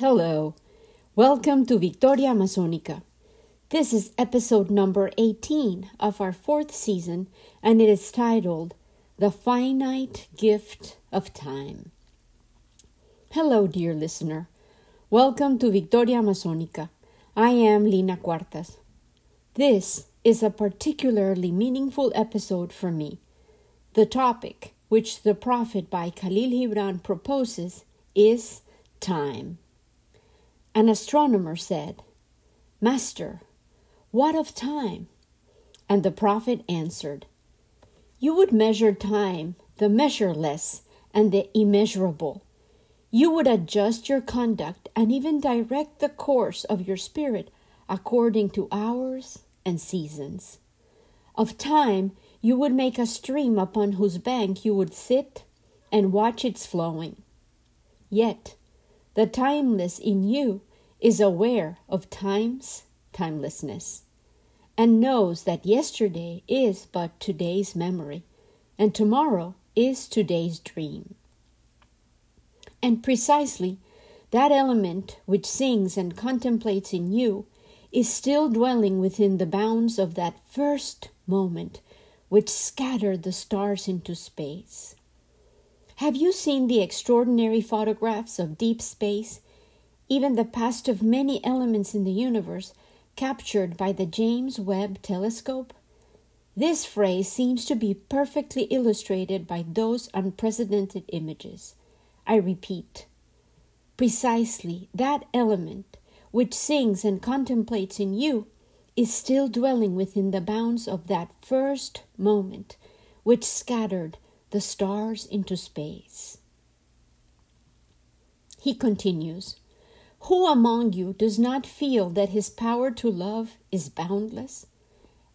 Hello. Welcome to Victoria Amazonica. This is episode number 18 of our fourth season, and it is titled The Finite Gift of Time. Hello, dear listener. Welcome to Victoria Amazonica. I am Lina Cuartas. This is a particularly meaningful episode for me. The topic, which the prophet by Khalil Gibran proposes, is time. An astronomer said, Master, what of time? And the prophet answered, You would measure time, the measureless, and the immeasurable. You would adjust your conduct and even direct the course of your spirit according to hours and seasons. Of time, you would make a stream upon whose bank you would sit and watch its flowing. Yet, the timeless in you is aware of time's timelessness and knows that yesterday is but today's memory and tomorrow is today's dream. And precisely that element which sings and contemplates in you is still dwelling within the bounds of that first moment which scattered the stars into space. Have you seen the extraordinary photographs of deep space even the past of many elements in the universe captured by the James Webb telescope? This phrase seems to be perfectly illustrated by those unprecedented images. I repeat, precisely that element which sings and contemplates in you is still dwelling within the bounds of that first moment which scattered the stars into space. He continues, who among you does not feel that his power to love is boundless?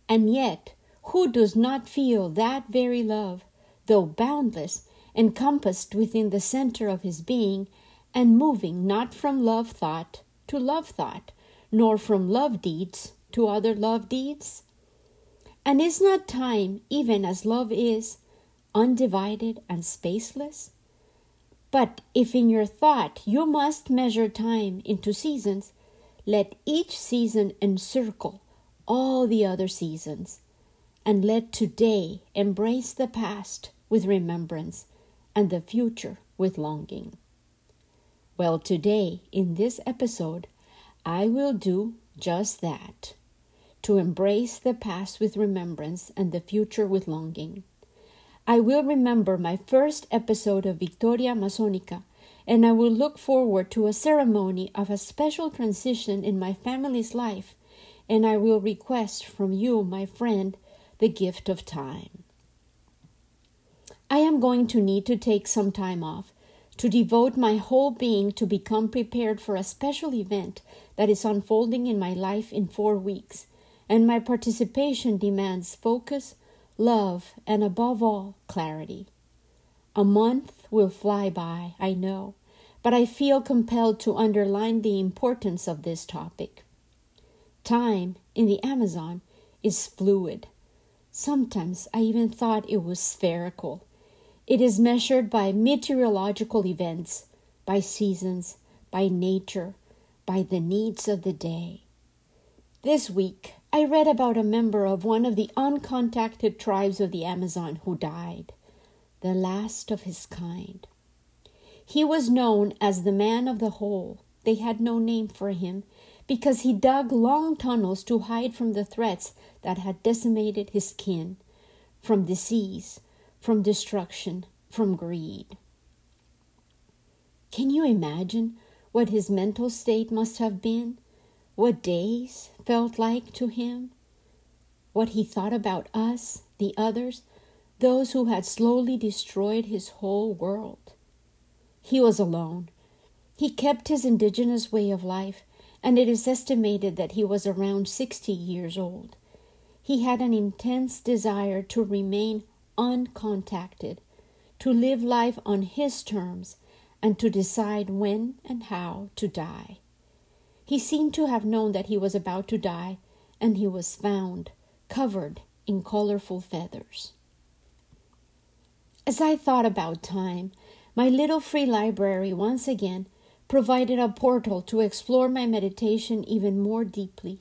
And yet, who does not feel that very love, though boundless, encompassed within the center of his being, and moving not from love thought to love thought, nor from love deeds to other love deeds? And is not time, even as love is, undivided and spaceless? But if in your thought you must measure time into seasons, let each season encircle all the other seasons, and let today embrace the past with remembrance and the future with longing. Well, today, in this episode, I will do just that to embrace the past with remembrance and the future with longing. I will remember my first episode of Victoria Amazonica, and I will look forward to a ceremony of a special transition in my family's life, and I will request from you, my friend, the gift of time. I am going to need to take some time off to devote my whole being to become prepared for a special event that is unfolding in my life in four weeks, and my participation demands focus love, and above all, clarity. A month will fly by, I know, but I feel compelled to underline the importance of this topic. Time in the Amazon is fluid. Sometimes I even thought it was spherical. It is measured by meteorological events, by seasons, by nature, by the needs of the day. This week, I read about a member of one of the uncontacted tribes of the Amazon who died, the last of his kind. He was known as the man of the hole. They had no name for him because he dug long tunnels to hide from the threats that had decimated his kin from disease, from destruction, from greed. Can you imagine what his mental state must have been? what days felt like to him, what he thought about us, the others, those who had slowly destroyed his whole world. He was alone. He kept his indigenous way of life, and it is estimated that he was around 60 years old. He had an intense desire to remain uncontacted, to live life on his terms, and to decide when and how to die. He seemed to have known that he was about to die, and he was found, covered in colorful feathers. As I thought about time, my little free library once again provided a portal to explore my meditation even more deeply.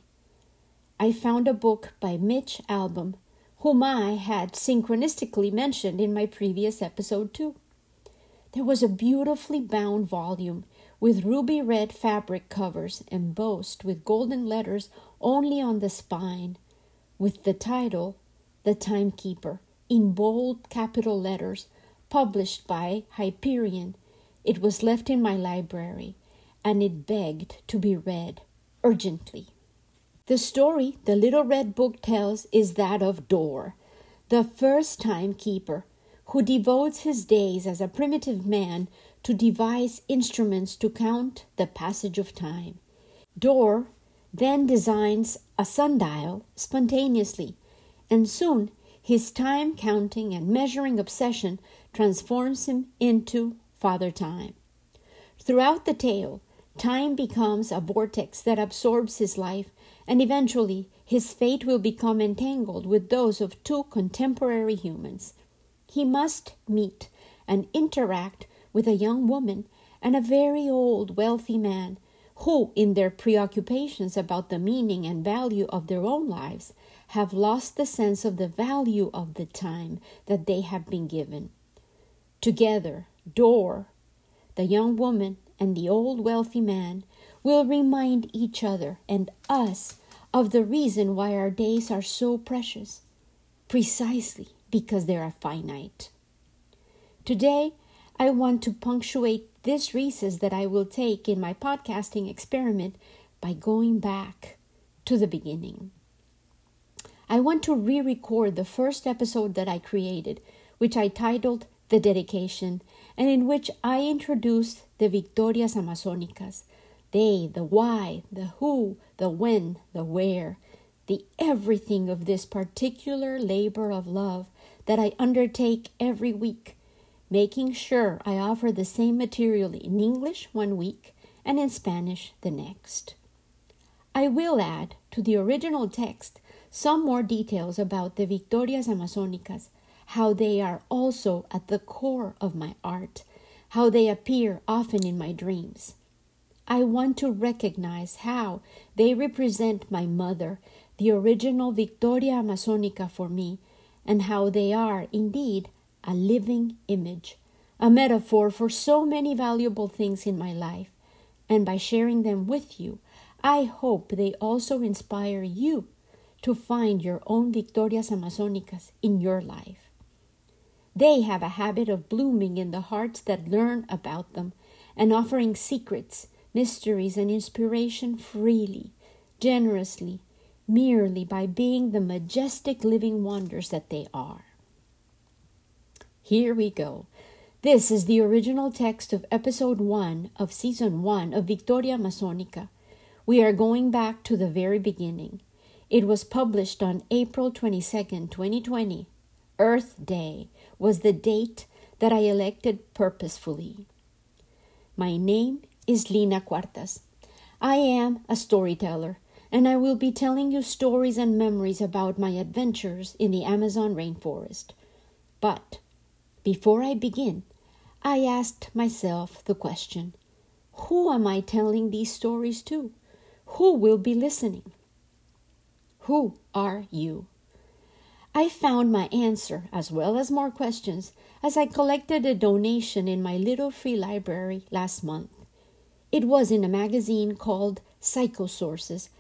I found a book by Mitch Albom, whom I had synchronistically mentioned in my previous episode, too. There was a beautifully bound volume with ruby red fabric covers embossed with golden letters only on the spine, with the title, The Timekeeper, in bold capital letters, published by Hyperion. It was left in my library, and it begged to be read urgently. The story the little red book tells is that of Dor, the first timekeeper, who devotes his days as a primitive man to devise instruments to count the passage of time. Dor then designs a sundial spontaneously, and soon his time counting and measuring obsession transforms him into Father Time. Throughout the tale, time becomes a vortex that absorbs his life and eventually his fate will become entangled with those of two contemporary humans. He must meet and interact with a young woman and a very old, wealthy man who, in their preoccupations about the meaning and value of their own lives, have lost the sense of the value of the time that they have been given. Together, Dor, the young woman, and the old wealthy man will remind each other and us of the reason why our days are so precious, precisely because they are finite. Today, I want to punctuate this recess that I will take in my podcasting experiment by going back to the beginning. I want to re record the first episode that I created, which I titled The Dedication, and in which I introduced the Victorias Amazonicas, they, the why, the who, the when, the where, the everything of this particular labor of love that I undertake every week, making sure I offer the same material in English one week and in Spanish the next. I will add to the original text some more details about the Victorias Amazonicas, how they are also at the core of my art, how they appear often in my dreams. I want to recognize how they represent my mother, the original Victoria Amazonica for me, and how they are indeed a living image, a metaphor for so many valuable things in my life. And by sharing them with you, I hope they also inspire you to find your own Victorias Amazonicas in your life. They have a habit of blooming in the hearts that learn about them and offering secrets mysteries, and inspiration freely, generously, merely by being the majestic living wonders that they are. Here we go. This is the original text of episode 1 of season 1 of Victoria Amazonica. We are going back to the very beginning. It was published on April 22, 2020. Earth Day was the date that I elected purposefully. My name is Lina Cuartas. I am a storyteller, and I will be telling you stories and memories about my adventures in the Amazon rainforest. But before I begin, I asked myself the question Who am I telling these stories to? Who will be listening? Who are you? I found my answer, as well as more questions, as I collected a donation in my little free library last month. It was in a magazine called Psychosources,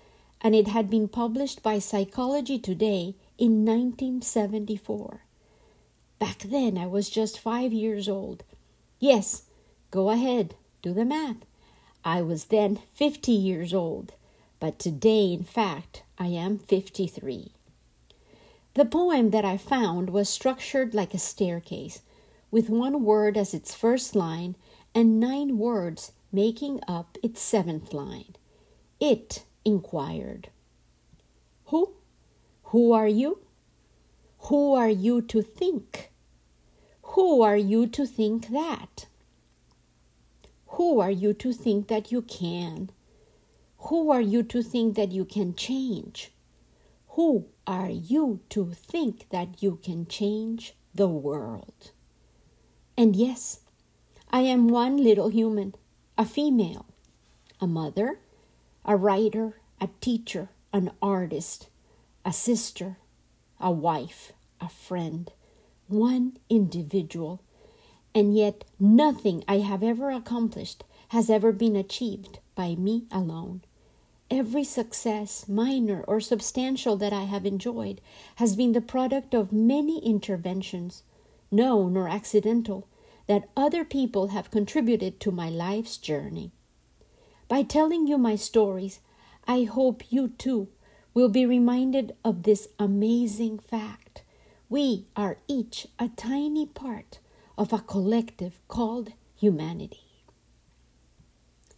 and it had been published by Psychology Today in 1974. Back then, I was just five years old. Yes, go ahead, do the math. I was then 50 years old, but today, in fact, I am 53. The poem that I found was structured like a staircase, with one word as its first line and nine words making up its seventh line. It inquired, Who? Who are you? Who are you to think? Who are you to think that? Who are you to think that you can? Who are you to think that you can change? Who are you to think that you can change the world? And yes, I am one little human a female, a mother, a writer, a teacher, an artist, a sister, a wife, a friend, one individual, and yet nothing I have ever accomplished has ever been achieved by me alone. Every success, minor or substantial, that I have enjoyed has been the product of many interventions, known or accidental, that other people have contributed to my life's journey. By telling you my stories, I hope you too will be reminded of this amazing fact. We are each a tiny part of a collective called humanity.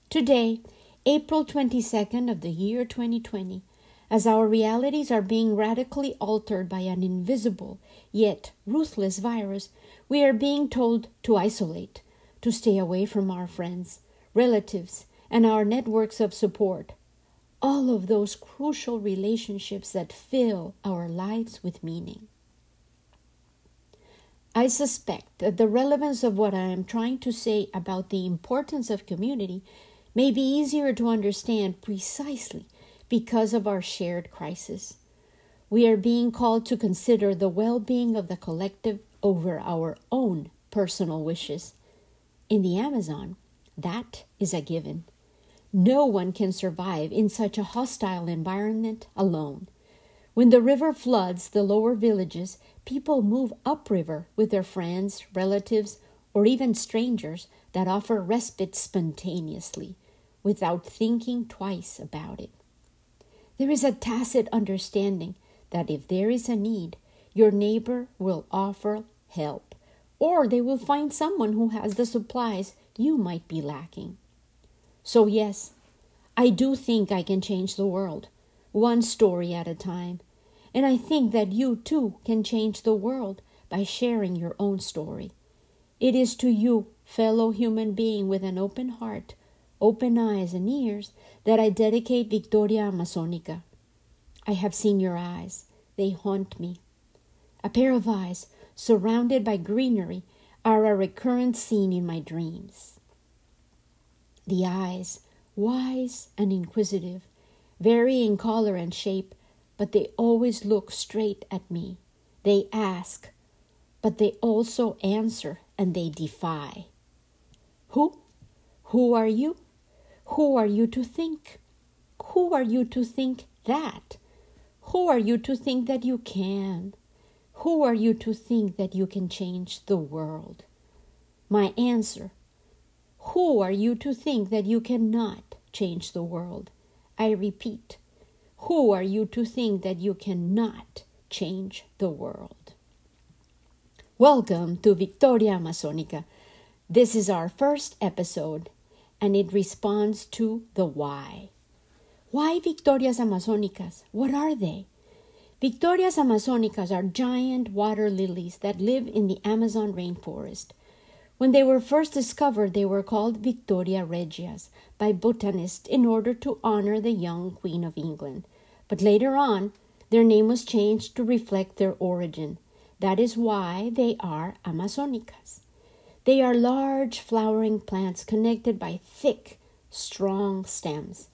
Today, April 22nd of the year 2020, as our realities are being radically altered by an invisible yet ruthless virus, we are being told to isolate, to stay away from our friends, relatives, and our networks of support. All of those crucial relationships that fill our lives with meaning. I suspect that the relevance of what I am trying to say about the importance of community may be easier to understand precisely because of our shared crisis. We are being called to consider the well being of the collective over our own personal wishes. In the Amazon, that is a given. No one can survive in such a hostile environment alone. When the river floods the lower villages, people move upriver with their friends, relatives, or even strangers that offer respite spontaneously without thinking twice about it. There is a tacit understanding that if there is a need, your neighbor will offer help, or they will find someone who has the supplies you might be lacking. So, yes, I do think I can change the world, one story at a time, and I think that you too can change the world by sharing your own story. It is to you, fellow human being with an open heart, open eyes, and ears, that I dedicate Victoria Amazonica. I have seen your eyes, they haunt me. A pair of eyes surrounded by greenery are a recurrent scene in my dreams. The eyes, wise and inquisitive, vary in color and shape, but they always look straight at me. They ask, but they also answer and they defy. Who? Who are you? Who are you to think? Who are you to think that? Who are you to think that you can? Who are you to think that you can change the world? My answer Who are you to think that you cannot change the world? I repeat, who are you to think that you cannot change the world? Welcome to Victoria Amazonica. This is our first episode, and it responds to the why. Why Victorias Amazonicas? What are they? Victorias Amazonicas are giant water lilies that live in the Amazon rainforest. When they were first discovered, they were called Victoria regias by botanists in order to honor the young Queen of England but later on their name was changed to reflect their origin. That is why they are Amazonicas. They are large flowering plants connected by thick, strong stems.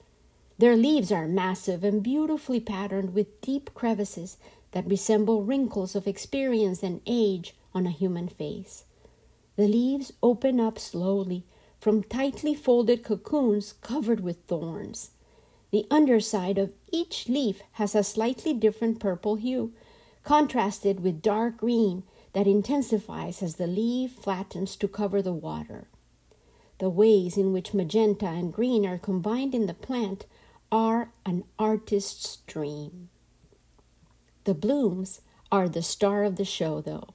Their leaves are massive and beautifully patterned with deep crevices that resemble wrinkles of experience and age on a human face. The leaves open up slowly from tightly folded cocoons covered with thorns. The underside of each leaf has a slightly different purple hue, contrasted with dark green that intensifies as the leaf flattens to cover the water. The ways in which magenta and green are combined in the plant are an artist's dream. The blooms are the star of the show, though.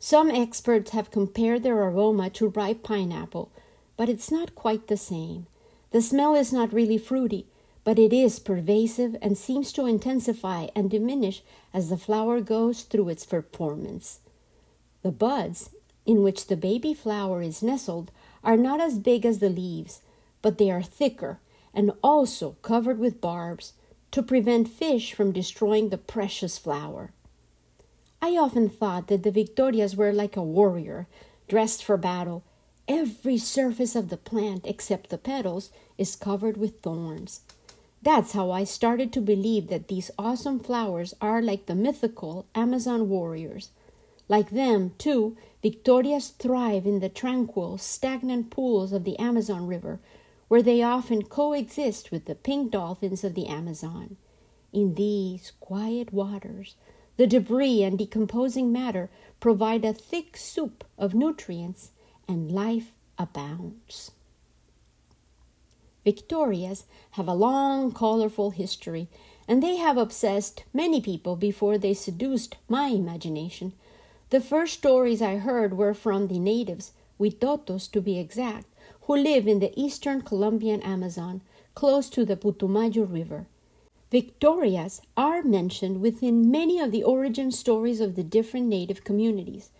Some experts have compared their aroma to ripe pineapple, but it's not quite the same. The smell is not really fruity, but it is pervasive and seems to intensify and diminish as the flower goes through its performance. The buds, in which the baby flower is nestled, are not as big as the leaves, but they are thicker and also covered with barbs to prevent fish from destroying the precious flower. I often thought that the Victorias were like a warrior dressed for battle, every surface of the plant except the petals is covered with thorns. That's how I started to believe that these awesome flowers are like the mythical Amazon warriors. Like them, too, Victorias thrive in the tranquil, stagnant pools of the Amazon River, where they often coexist with the pink dolphins of the Amazon. In these quiet waters, the debris and decomposing matter provide a thick soup of nutrients, and life abounds. Victorias have a long, colorful history, and they have obsessed many people before they seduced my imagination. The first stories I heard were from the natives, Huitotos to be exact, who live in the eastern Colombian Amazon, close to the Putumayo River. Victorias are mentioned within many of the origin stories of the different native communities.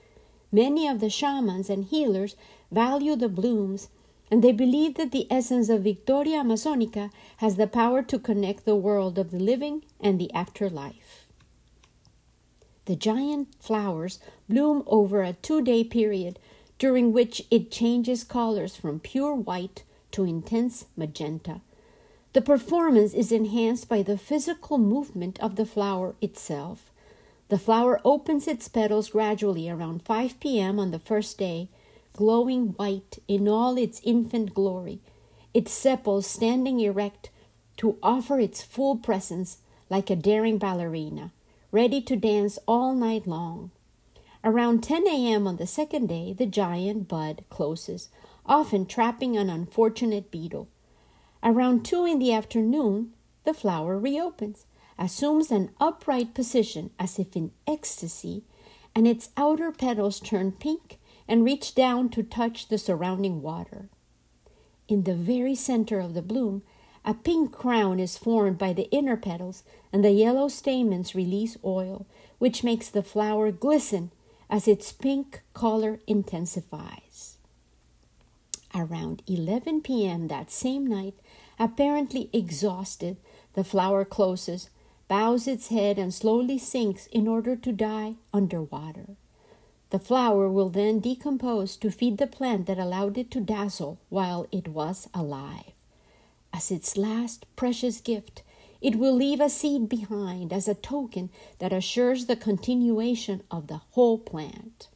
Many of the shamans and healers value the blooms and they believe that the essence of Victoria Amazonica has the power to connect the world of the living and the afterlife. The giant flowers bloom over a two day period during which it changes colors from pure white to intense magenta. The performance is enhanced by the physical movement of the flower itself. The flower opens its petals gradually around 5 p.m. on the first day glowing white in all its infant glory, its sepals standing erect to offer its full presence like a daring ballerina, ready to dance all night long. Around 10 a.m. on the second day, the giant bud closes, often trapping an unfortunate beetle. Around 2 in the afternoon, the flower reopens, assumes an upright position as if in ecstasy, and its outer petals turn pink and reach down to touch the surrounding water. In the very center of the bloom, a pink crown is formed by the inner petals, and the yellow stamens release oil, which makes the flower glisten as its pink color intensifies. Around 11 p.m. that same night, apparently exhausted, the flower closes, bows its head, and slowly sinks in order to die underwater. The flower will then decompose to feed the plant that allowed it to dazzle while it was alive. As its last precious gift, it will leave a seed behind as a token that assures the continuation of the whole plant.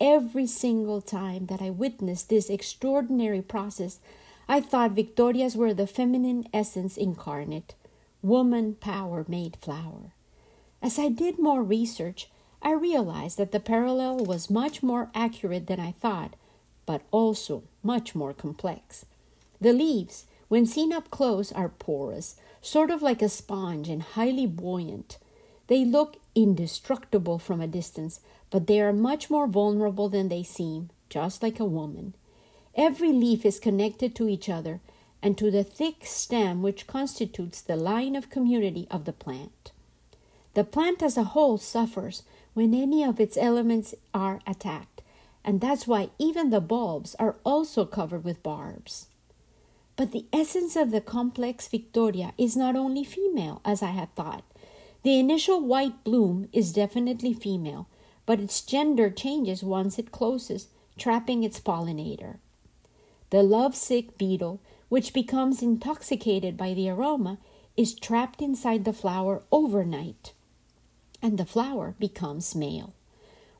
Every single time that I witnessed this extraordinary process, I thought Victorias were the feminine essence incarnate, woman power made flower. As I did more research, I realized that the parallel was much more accurate than I thought, but also much more complex. The leaves, when seen up close, are porous, sort of like a sponge and highly buoyant. They look indestructible from a distance, but they are much more vulnerable than they seem, just like a woman. Every leaf is connected to each other and to the thick stem which constitutes the line of community of the plant. The plant as a whole suffers when any of its elements are attacked, and that's why even the bulbs are also covered with barbs. But the essence of the complex Victoria is not only female, as I had thought. The initial white bloom is definitely female, but its gender changes once it closes, trapping its pollinator. The lovesick beetle, which becomes intoxicated by the aroma, is trapped inside the flower overnight and the flower becomes male.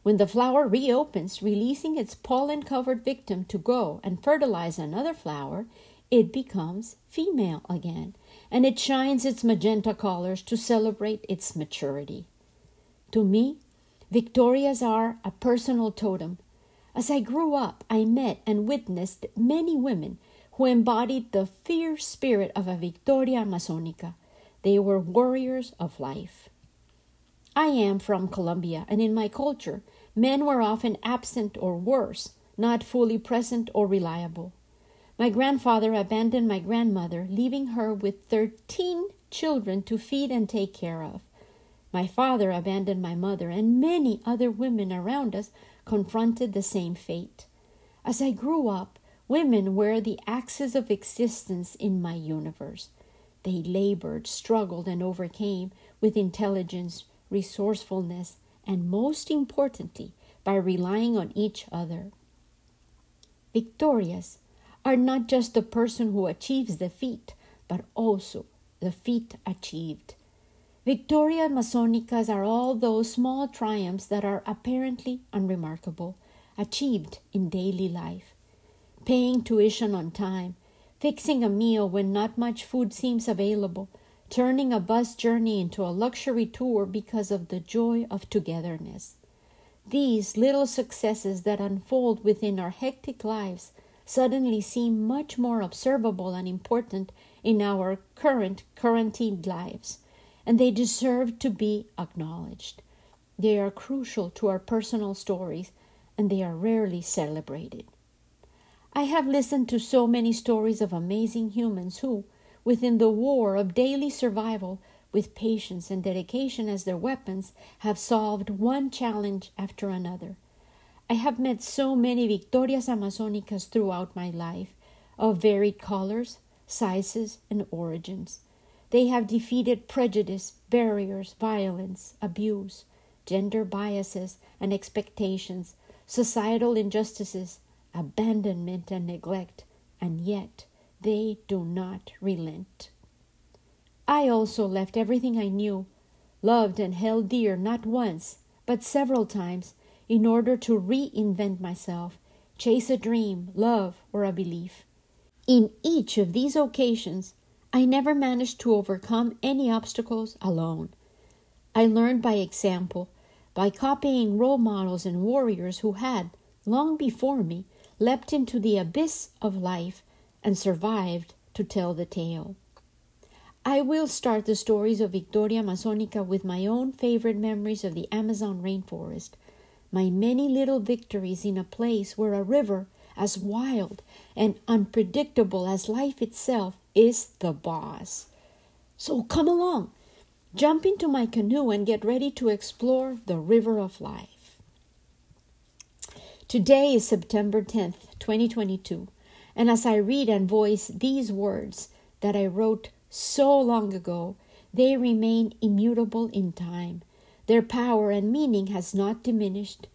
When the flower reopens, releasing its pollen covered victim to go and fertilize another flower, it becomes female again, and it shines its magenta colors to celebrate its maturity. To me, Victorias are a personal totem. As I grew up, I met and witnessed many women who embodied the fierce spirit of a Victoria Amazonica. They were warriors of life. I am from Colombia, and in my culture, men were often absent or worse, not fully present or reliable. My grandfather abandoned my grandmother, leaving her with 13 children to feed and take care of. My father abandoned my mother, and many other women around us confronted the same fate. As I grew up, women were the axis of existence in my universe. They labored, struggled, and overcame with intelligence, resourcefulness, and most importantly, by relying on each other. Victorious are not just the person who achieves the feat, but also the feat achieved. Victoria Amazonicas are all those small triumphs that are apparently unremarkable, achieved in daily life. Paying tuition on time, fixing a meal when not much food seems available, turning a bus journey into a luxury tour because of the joy of togetherness. These little successes that unfold within our hectic lives suddenly seem much more observable and important in our current quarantined lives, and they deserve to be acknowledged. They are crucial to our personal stories, and they are rarely celebrated. I have listened to so many stories of amazing humans who, within the war of daily survival, with patience and dedication as their weapons, have solved one challenge after another. I have met so many Victorias Amazonicas throughout my life, of varied colors, sizes, and origins. They have defeated prejudice, barriers, violence, abuse, gender biases and expectations, societal injustices, abandonment and neglect, and yet they do not relent. I also left everything I knew, loved and held dear not once, but several times, in order to reinvent myself, chase a dream, love, or a belief. In each of these occasions, I never managed to overcome any obstacles alone. I learned by example, by copying role models and warriors who had, long before me, leapt into the abyss of life and survived to tell the tale. I will start the stories of Victoria Amazonica with my own favorite memories of the Amazon rainforest, my many little victories in a place where a river as wild and unpredictable as life itself is the boss. So come along, jump into my canoe and get ready to explore the river of life. Today is September 10th, 2022, and as I read and voice these words that I wrote so long ago, they remain immutable in time. Their power and meaning has not diminished.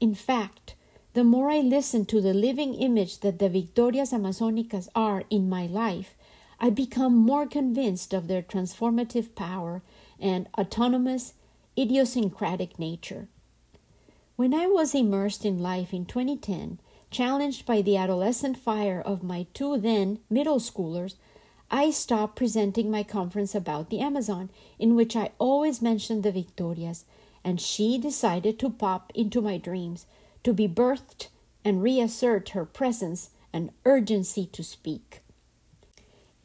In fact, the more I listen to the living image that the Victorias Amazonicas are in my life, I become more convinced of their transformative power and autonomous, idiosyncratic nature. When I was immersed in life in 2010, challenged by the adolescent fire of my two then middle schoolers, I stopped presenting my conference about the Amazon, in which I always mentioned the Victorias, and she decided to pop into my dreams, to be birthed and reassert her presence and urgency to speak.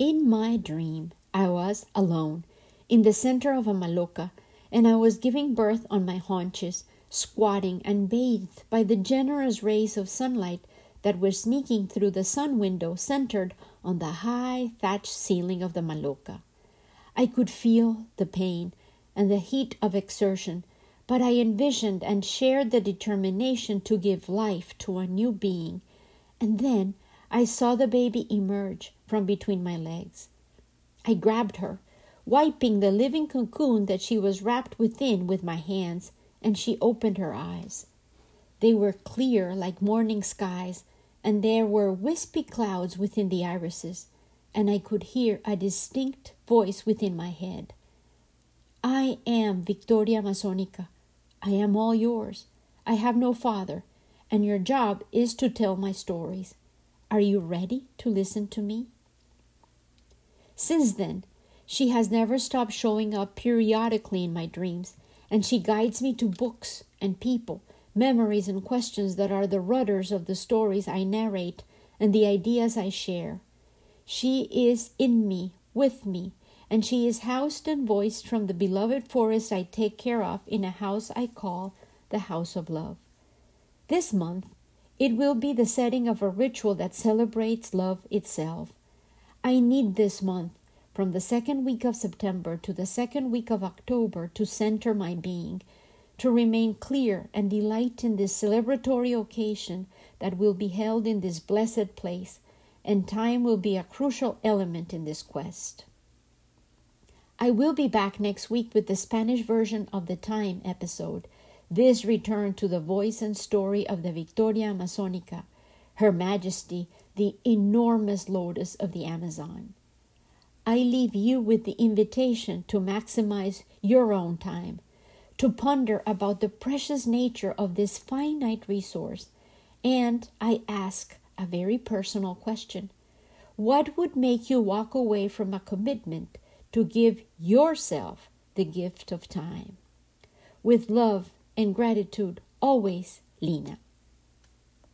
In my dream, I was alone, in the center of a maloca, and I was giving birth on my haunches, squatting and bathed by the generous rays of sunlight that were sneaking through the sun window centered on the high thatched ceiling of the maloca. I could feel the pain and the heat of exertion, but I envisioned and shared the determination to give life to a new being. And then I saw the baby emerge from between my legs. I grabbed her, wiping the living cocoon that she was wrapped within with my hands, and she opened her eyes. They were clear like morning skies, and there were wispy clouds within the irises, and I could hear a distinct voice within my head. I am Victoria Amazonica. I am all yours. I have no father, and your job is to tell my stories. Are you ready to listen to me? Since then, she has never stopped showing up periodically in my dreams, and she guides me to books and people memories and questions that are the rudders of the stories I narrate and the ideas I share. She is in me, with me, and she is housed and voiced from the beloved forest I take care of in a house I call the House of Love. This month, it will be the setting of a ritual that celebrates love itself. I need this month, from the second week of September to the second week of October, to center my being to remain clear and delight in this celebratory occasion that will be held in this blessed place, and time will be a crucial element in this quest. I will be back next week with the Spanish version of the Time episode. This return to the voice and story of the Victoria Amazonica, Her Majesty, the enormous lotus of the Amazon. I leave you with the invitation to maximize your own time, to ponder about the precious nature of this finite resource, and I ask a very personal question What would make you walk away from a commitment to give yourself the gift of time? With love and gratitude, always, Lina.